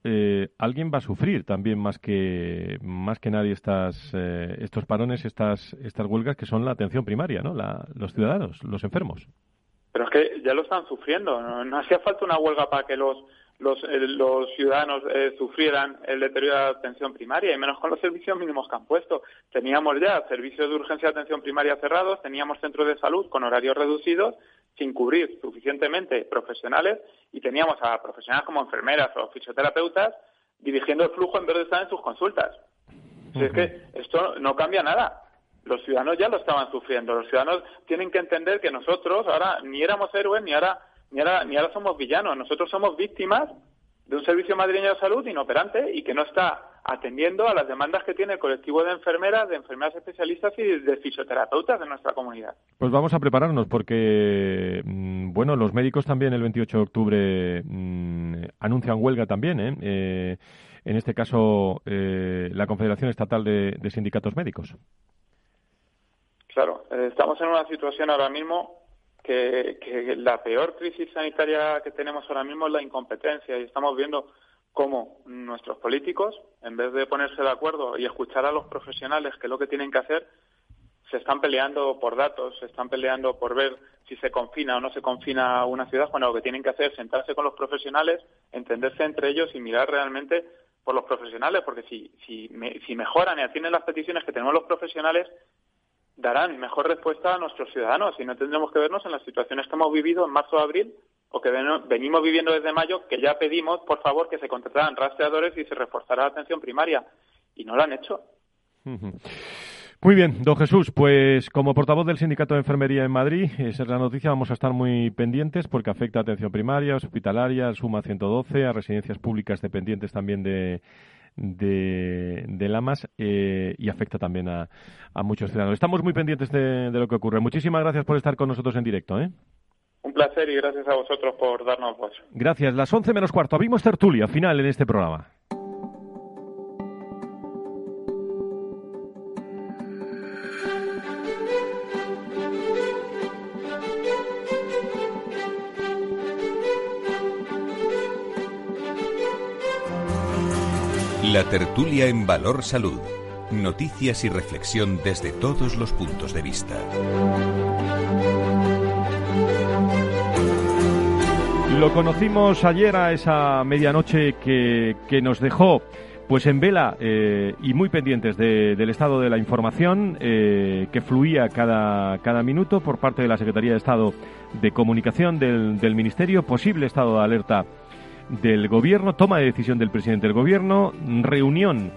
alguien va a sufrir también más que más que nadie estas estos parones, estas estas huelgas que son la atención primaria, ¿no? los ciudadanos, los enfermos. Pero es que ya lo están sufriendo. No, hacía falta una huelga para que los, los, eh, los ciudadanos eh, sufrieran el deterioro de la atención primaria, y menos con los servicios mínimos que han puesto. Teníamos ya servicios de urgencia de atención primaria cerrados, teníamos centros de salud con horarios reducidos, sin cubrir suficientemente profesionales, y teníamos a profesionales como enfermeras o fisioterapeutas dirigiendo el flujo en vez de estar en sus consultas. es que esto no cambia nada los ciudadanos ya lo estaban sufriendo. Los ciudadanos tienen que entender que nosotros ahora ni éramos héroes ni ahora ni ahora ni ahora somos villanos. Nosotros somos víctimas de un servicio madrileño de salud inoperante y que no está atendiendo a las demandas que tiene el colectivo de enfermeras, de enfermeras especialistas y de fisioterapeutas de nuestra comunidad. Pues vamos a prepararnos porque, mm, bueno, los médicos también el 28 de octubre mm, anuncian huelga también, ¿eh? eh en este caso, eh, la Confederación Estatal de, Sindicatos Médicos. Claro, eh, estamos en una situación ahora mismo que, la peor crisis sanitaria que tenemos ahora mismo es la incompetencia y estamos viendo cómo nuestros políticos, en vez de ponerse de acuerdo y escuchar a los profesionales que es lo que tienen que hacer, se están peleando por datos, se están peleando por ver si se confina o no se confina una ciudad, cuando lo que tienen que hacer es sentarse con los profesionales, entenderse entre ellos y mirar realmente por los profesionales, porque si, si, si mejoran y atienden las peticiones que tenemos los profesionales, darán mejor respuesta a nuestros ciudadanos y no tendremos que vernos en las situaciones que hemos vivido en marzo o abril o que venimos viviendo desde mayo, que ya pedimos, por favor, que se contrataran rastreadores y se reforzara la atención primaria. Y no lo han hecho. Muy bien, don Jesús, pues como portavoz del Sindicato de Enfermería en Madrid, esa es la noticia, vamos a estar muy pendientes porque afecta a atención primaria, hospitalaria, Suma 112, a residencias públicas dependientes también de, de, Lamas eh, y afecta también a, muchos ciudadanos. Estamos muy pendientes de, lo que ocurre. Muchísimas gracias por estar con nosotros en directo. ¿eh? Un placer y gracias a vosotros por darnos voz. Gracias. Las once menos cuarto. Abrimos tertulia final en este programa. La tertulia en Valor Salud. Noticias y reflexión desde todos los puntos de vista. Lo conocimos ayer a esa medianoche que, nos dejó pues en vela eh, y muy pendientes del estado de la información eh, que fluía cada, cada minuto por parte de la Secretaría de Estado de Comunicación del Ministerio, posible estado de alerta del Gobierno, toma de decisión del presidente del Gobierno, reunión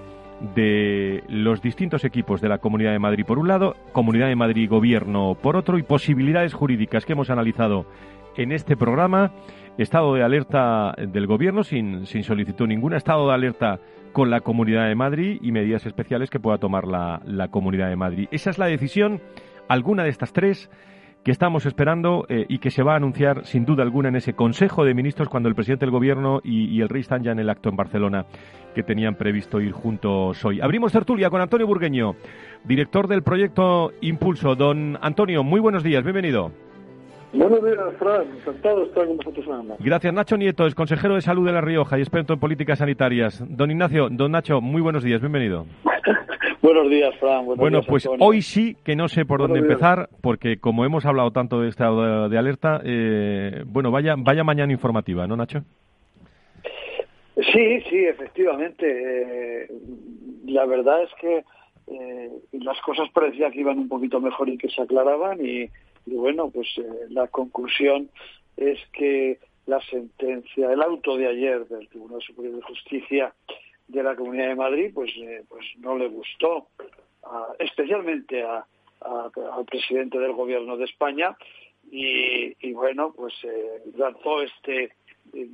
de los distintos equipos de la Comunidad de Madrid por un lado, Comunidad de Madrid y Gobierno por otro y posibilidades jurídicas que hemos analizado en este programa, estado de alerta del Gobierno sin, sin solicitud ninguna, estado de alerta con la Comunidad de Madrid y medidas especiales que pueda tomar la, la Comunidad de Madrid. Esa es la decisión, alguna de estas tres que estamos esperando eh, y que se va a anunciar sin duda alguna en ese Consejo de Ministros cuando el presidente del Gobierno y, el rey están ya en el acto en Barcelona que tenían previsto ir juntos hoy. Abrimos tertulia con Antonio Burgueño, director del proyecto Impulso. Don Antonio, muy buenos días, bienvenido. Buenos días, Fran. Encantado de estar con vosotros. Gracias, Nacho Nieto, es consejero de salud de La Rioja y experto en políticas sanitarias. Don Ignacio, don Nacho, muy buenos días, bienvenido. Buenos días, Fran. bueno, pues hoy sí que no sé por dónde empezar, porque como hemos hablado tanto de estado de, alerta, eh, bueno, vaya, vaya mañana informativa, ¿no, Nacho? Sí, sí, efectivamente. Eh, la verdad es que eh, las cosas parecían que iban un poquito mejor y que se aclaraban y, bueno, pues la conclusión es que la sentencia, el auto de ayer del Tribunal Superior de Justicia de la Comunidad de Madrid pues, eh, pues no le gustó, especialmente a, al presidente del Gobierno de España y, bueno, pues eh, lanzó este eh,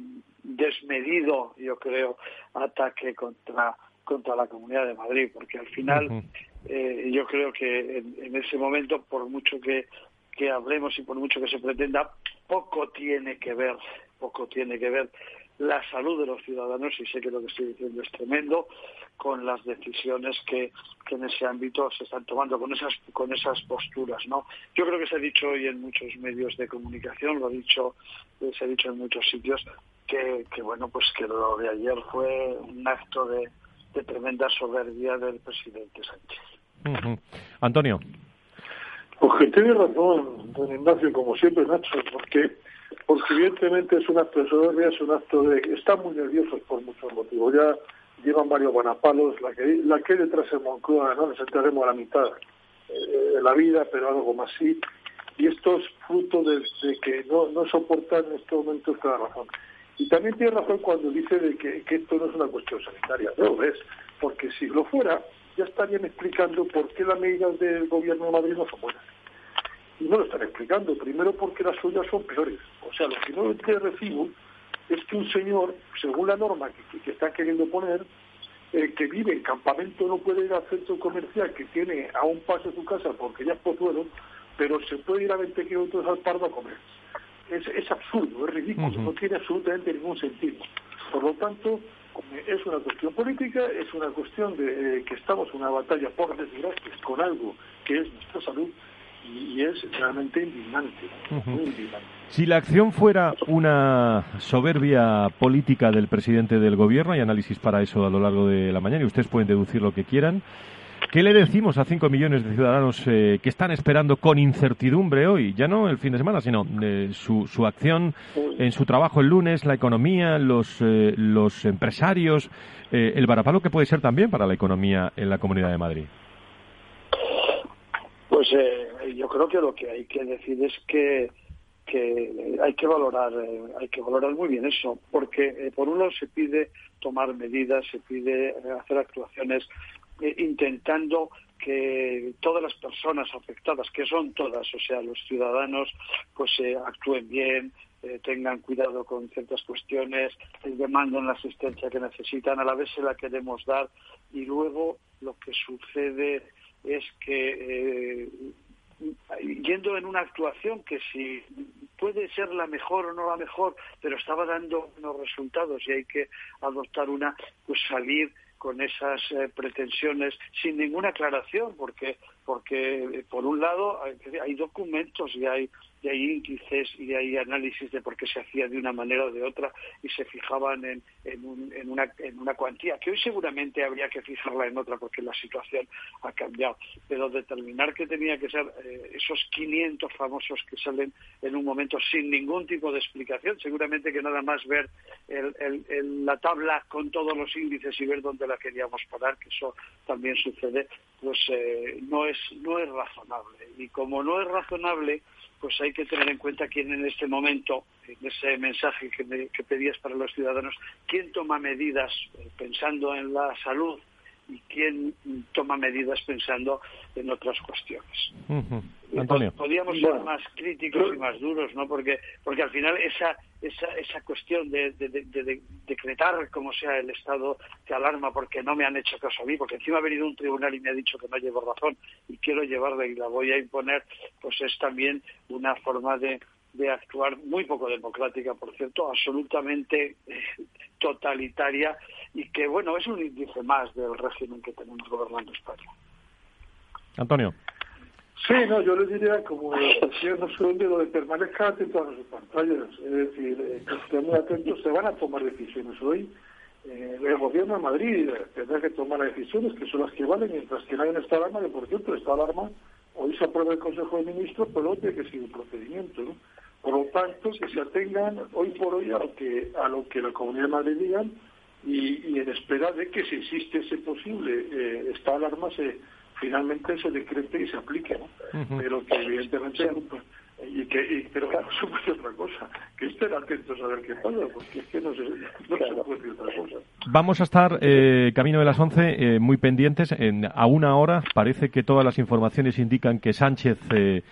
desmedido, yo creo, ataque contra contra la Comunidad de Madrid, porque al final yo creo que en, ese momento, por mucho que, que hablemos y por mucho que se pretenda, poco tiene que ver, poco tiene que ver la salud de los ciudadanos, y sé que lo que estoy diciendo es tremendo, con las decisiones que, en ese ámbito se están tomando, con esas, con esas posturas. ¿no? Yo creo que se ha dicho hoy en muchos medios de comunicación, lo ha dicho, se ha dicho en muchos sitios, que, bueno, pues que lo de ayer fue un acto de, tremenda soberbia del presidente Sánchez. Antonio. Pues tiene razón, don Ignacio, como siempre, Nacho, porque porque evidentemente es un acto de soberbia, es un acto de... Están muy nerviosos por muchos motivos. Ya llevan varios guanapalos, la que, la que hay detrás en Moncloa, ¿no? Nos entraremos a la mitad eh, de la vida, pero algo más sí. Y esto es fruto de, que no, no soportan en estos momentos cada razón. Y también tiene razón cuando dice de que, que esto no es una cuestión sanitaria. No lo es, porque si lo fuera, ya estarían explicando por qué las medidas del gobierno de Madrid no son buenas. Y no lo están explicando. Primero porque las suyas son peores. O sea, lo que no te recibo es que un señor, según la norma que, que están queriendo poner, eh, que vive en campamento no puede ir al centro comercial que tiene a un paso de su casa porque ya es pozuelo, pero se puede ir a 20 kilómetros al Pardo a comer. Es, es absurdo, es ridículo, no tiene absolutamente ningún sentido. Por lo tanto, es una cuestión política, es una cuestión de eh, que estamos en una batalla por desgracia con algo que es nuestra salud y, es realmente indignante, muy indignante. Si la acción fuera una soberbia política del presidente del gobierno, hay análisis para eso a lo largo de la mañana y ustedes pueden deducir lo que quieran, ¿Qué le decimos a 5 millones de ciudadanos eh, que están esperando con incertidumbre hoy, ya no el fin de semana, sino eh, su, su, acción en su trabajo el lunes, la economía, los, eh, los empresarios, el varapalo que puede ser también para la economía en la Comunidad de Madrid? Pues yo creo que lo que hay que decir es que hay que valorar hay que valorar muy bien eso porque por un lado se pide tomar medidas se pide hacer actuaciones eh, intentando que todas las personas afectadas, que son todas, o sea, los ciudadanos, pues eh, actúen bien, eh, tengan cuidado con ciertas cuestiones, demanden la asistencia que necesitan, a la vez se la queremos dar y luego lo que sucede es que yendo en una actuación que si puede ser la mejor o no la mejor, pero estaba dando unos resultados y hay que adoptar una, pues salir con esas eh, pretensiones sin ninguna aclaración, porque, porque eh, por un lado hay, documentos y hay, y hay índices y hay análisis de por qué se hacía de una manera o de otra y se fijaban en, en, en, una, en una cuantía, que hoy seguramente habría que fijarla en otra porque la situación ha cambiado, pero determinar que tenía que ser eh, esos 500 famosos que salen en un momento sin ningún tipo de explicación, seguramente que nada más ver el, la tabla con todos los índices y ver dónde la queríamos parar, que eso también sucede, pues eh, no no es razonable. Y como no es razonable, pues hay que tener en cuenta quién en este momento, en ese mensaje que, que pedías para los ciudadanos, quién toma medidas eh, pensando en la salud y quién toma medidas pensando en otras cuestiones. Podríamos ser más críticos y más duros, ¿no? Porque, porque al final esa, esa, esa cuestión de, decretar como sea el estado de alarma porque no me han hecho caso a mí, porque encima ha venido un tribunal y me ha dicho que no llevo razón y quiero llevarla y la voy a imponer, pues es también una forma de, de actuar muy poco democrática, por cierto, absolutamente eh, totalitaria y que, bueno, es un índice más del régimen que tenemos gobernando España. Antonio. Sí, no, yo le diría, como decía no sé lo de permanezca atentos a sus pantallas, es decir, eh, que estén muy atentos, se van a tomar decisiones hoy. Eh, el gobierno de Madrid tendrá que tomar decisiones que son las que valen, mientras que no hay un estado de alarma, que por cierto, el estado de alarma hoy se aprueba el Consejo de Ministros, pero luego tiene que seguir un procedimiento, ¿no? Por lo tanto, que se atengan hoy por hoy a lo que, a lo que la Comunidad de Madrid diga y, en espera de que si existe ese posible eh, estado de alarma se finalmente se decrete y se aplique, ¿no? Pero que evidentemente y que y, pero claro, supuesto otra cosa que estén atentos a ver qué pasa porque es que no se, no se puede decir otra cosa. Vamos a estar eh, camino de las 11 eh, muy pendientes. En, a una hora parece que todas las informaciones indican que Sánchez eh,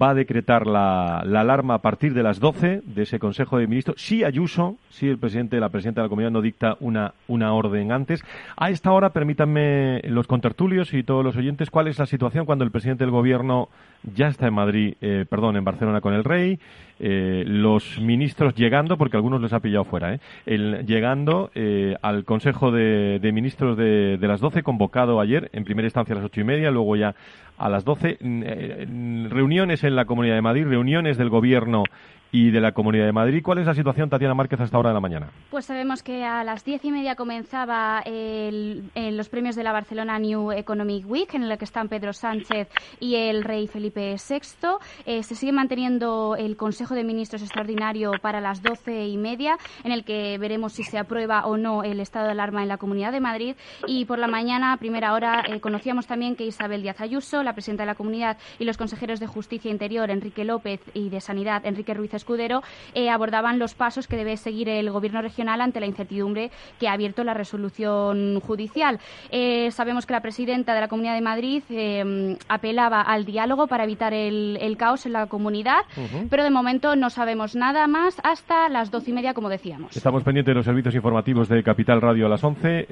va a decretar la, alarma a partir de las 12 de ese Consejo de Ministros. Si Ayuso, si el presidente, la presidenta de la comunidad no dicta una, una orden antes. A esta hora, permítanme los contertulios y todos los oyentes, ¿cuál es la situación cuando el presidente del gobierno ya está en Madrid, eh, perdón, en Barcelona con el rey? Eh, los ministros llegando, porque algunos les ha pillado fuera, ¿eh? el, llegando eh, al Consejo de, Ministros de, de, las 12, convocado ayer, en primera instancia a las ocho y media, luego ya a las 12. Mm, reuniones en la Comunidad de Madrid, reuniones del Gobierno y de la Comunidad de Madrid. ¿Cuál es la situación, Tatiana Márquez, hasta ahora de la mañana? Pues sabemos que a las diez y media comenzaba los premios de la Barcelona New Economic Week, en el que están Pedro Sánchez y el rey Felipe VI. Eh, se sigue manteniendo el Consejo de Ministros extraordinario para las doce y media, en el que veremos si se aprueba o no el estado de alarma en la Comunidad de Madrid. Y por la mañana, a primera hora, eh, conocíamos también que Isabel Díaz Ayuso, la presidenta de la Comunidad, y los consejeros de Justicia e Interior, Enrique López, y de Sanidad, Enrique Ruiz Escudero, eh, abordaban los pasos que debe seguir el Gobierno regional ante la incertidumbre que ha abierto la resolución judicial. Eh, sabemos que la presidenta de la Comunidad de Madrid eh, apelaba al diálogo para evitar el, caos en la comunidad, pero de momento no sabemos nada más hasta las doce y media, como decíamos. Estamos pendientes de los servicios informativos de Capital Radio a las once,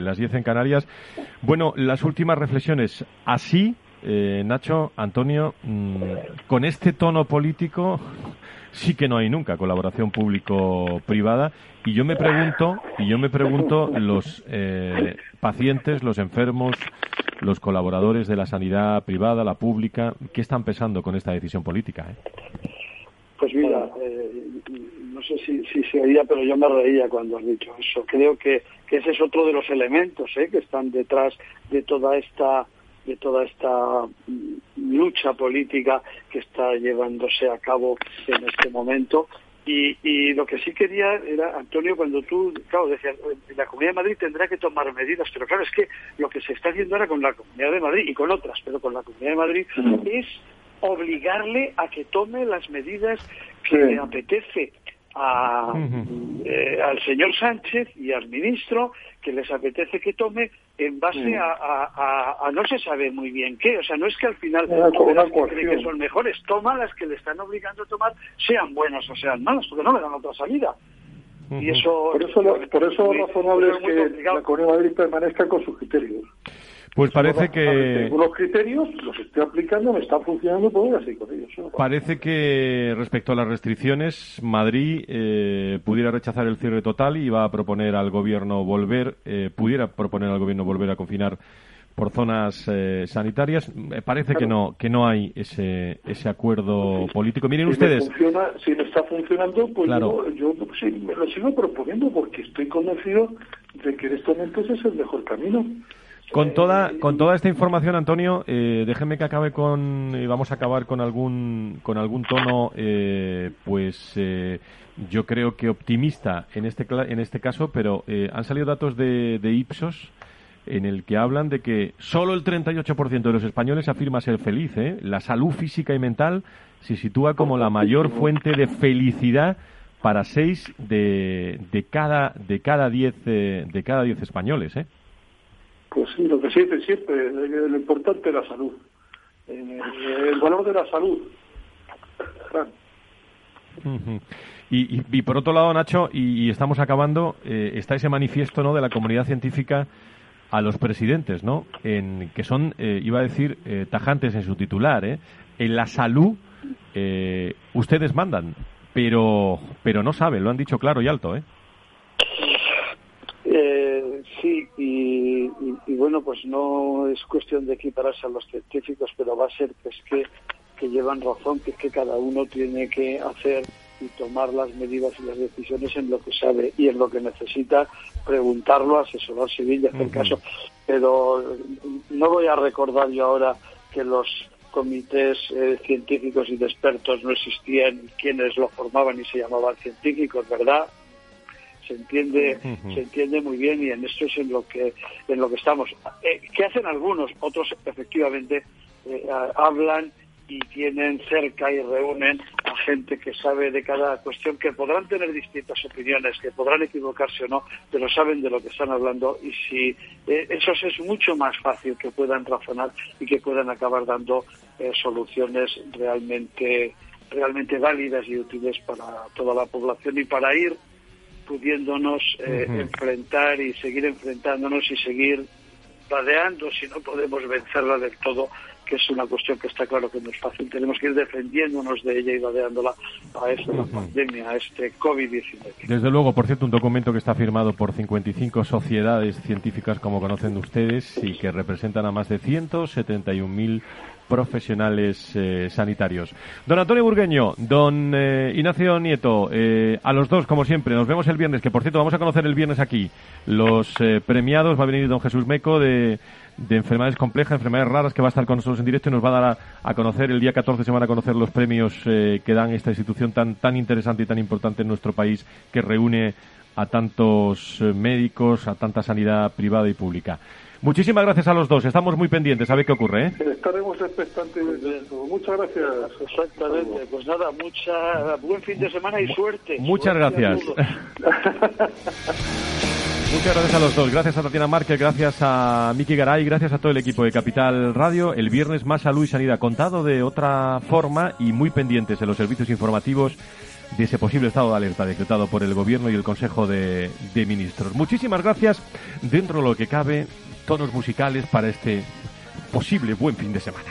las diez en Canarias. Bueno, las últimas reflexiones. Así eh, Nacho, Antonio, mm, con este tono político sí que no hay nunca colaboración público-privada y yo me pregunto y yo me pregunto los eh, pacientes, los enfermos, los colaboradores de la sanidad privada, la pública, ¿qué están pensando con esta decisión política? Eh? Pues mira, no sé si, si se oía, pero yo me reía cuando has dicho eso. Creo que, que ese es otro de los elementos que están detrás de toda esta de toda esta lucha política que está llevándose a cabo en este momento. Y, y, lo que sí quería era, Antonio, cuando tú, claro, decías, la Comunidad de Madrid tendrá que tomar medidas, pero claro, es que lo que se está haciendo ahora con la Comunidad de Madrid y con otras, pero con la Comunidad de Madrid, es obligarle a que tome las medidas que le apetece a, eh, al señor Sánchez y al ministro que les apetece que tome en base a, a, no se sabe muy bien qué. O sea, no es que al final las que que son mejores, toma las que le están obligando a tomar, sean buenas o sean malas, porque no le dan otra salida. Y eso, por eso, por eso lo razonable es que la Comunidad Madrid permanezca con sus criterios. Pues parece que... Los criterios los estoy aplicando, me está funcionando, pues así con ellos. Parece que respecto a las restricciones, Madrid eh, pudiera rechazar el cierre total y va a proponer al gobierno volver, eh, pudiera proponer al gobierno volver a confinar por zonas eh, sanitarias. parece que no que no hay ese ese acuerdo político. Miren ustedes. si me está funcionando, pues yo, yo sí, me lo sigo proponiendo porque estoy convencido de que en estos momentos es el mejor camino. Con toda, con toda esta información, Antonio, eh, déjeme que acabe con, y vamos a acabar con algún, con algún tono, eh, pues eh, yo creo que optimista en este, en este caso, pero eh, han salido datos de, de Ipsos en el que hablan de que solo el 38% de los españoles afirma ser feliz. La salud física y mental se sitúa como la mayor fuente de felicidad para seis de, de cada de cada diez de cada diez españoles. ¿eh? Pues sí, lo que se dice siempre, lo importante es la salud. Eh, el valor de la salud. y, por otro lado, Nacho, y, estamos acabando, eh, está ese manifiesto ¿no? de la comunidad científica a los presidentes, ¿no? En, que son, eh, iba a decir, tajantes en su titular, ¿eh? En la salud, ustedes mandan, pero, pero no saben, lo han dicho claro y alto, ¿eh? Sí, y, bueno, pues no es cuestión de equipararse a los científicos, pero va a ser que es que, que llevan razón, que es que cada uno tiene que hacer y tomar las medidas y las decisiones en lo que sabe y en lo que necesita, preguntarlo, asesorarse bien y hacer caso. Pero no voy a recordar yo ahora que los comités eh, científicos y de expertos no existían, quienes lo formaban y se llamaban científicos, ¿verdad? Se entiende se entiende muy bien y en esto es en lo que en lo que estamos. Eh, qué hacen algunos otros efectivamente eh, hablan y tienen cerca y reúnen a gente que sabe de cada cuestión, que podrán tener distintas opiniones, que podrán equivocarse o no, pero saben de lo que están hablando y si eh, eso es mucho más fácil que puedan razonar y que puedan acabar dando soluciones realmente realmente válidas y útiles para toda la población y para ir pudiéndonos eh, enfrentar y seguir enfrentándonos y seguir vadeando si no podemos vencerla del todo, que es una cuestión que está claro que no es fácil. Tenemos que ir defendiéndonos de ella y vadeándola a esta pandemia, a este COVID-19. Desde luego, por cierto, un documento que está firmado por 55 sociedades científicas, como conocen ustedes, y que representan a más de 171.000 profesionales eh, sanitarios. Don Antonio Burgueño, don eh, Ignacio Nieto, eh, a los dos, como siempre, nos vemos el viernes, que por cierto vamos a conocer el viernes aquí los premiados, va a venir don Jesús Meco de, de enfermedades complejas, enfermedades raras, que va a estar con nosotros en directo y nos va a dar a, conocer, el día 14 se van a conocer los premios que dan esta institución tan, tan interesante y tan importante en nuestro país, que reúne a tantos eh, médicos, a tanta sanidad privada y pública. Muchísimas gracias a los dos. Estamos muy pendientes a ver qué ocurre. ¿eh? Estaremos expectantes. Muchas gracias. Exactamente. Pues nada, mucha, buen fin de semana y suerte. Muchas gracias. Muchas gracias a los dos. Gracias a Tatiana Márquez, gracias a Miki Garay, gracias a todo el equipo de Capital Radio. El viernes más salud y sanidad contado de otra forma y muy pendientes en los servicios informativos de ese posible estado de alerta decretado por el Gobierno y el Consejo de, de Ministros. Muchísimas gracias. Dentro de lo que cabe, tonos musicales para este posible buen fin de semana.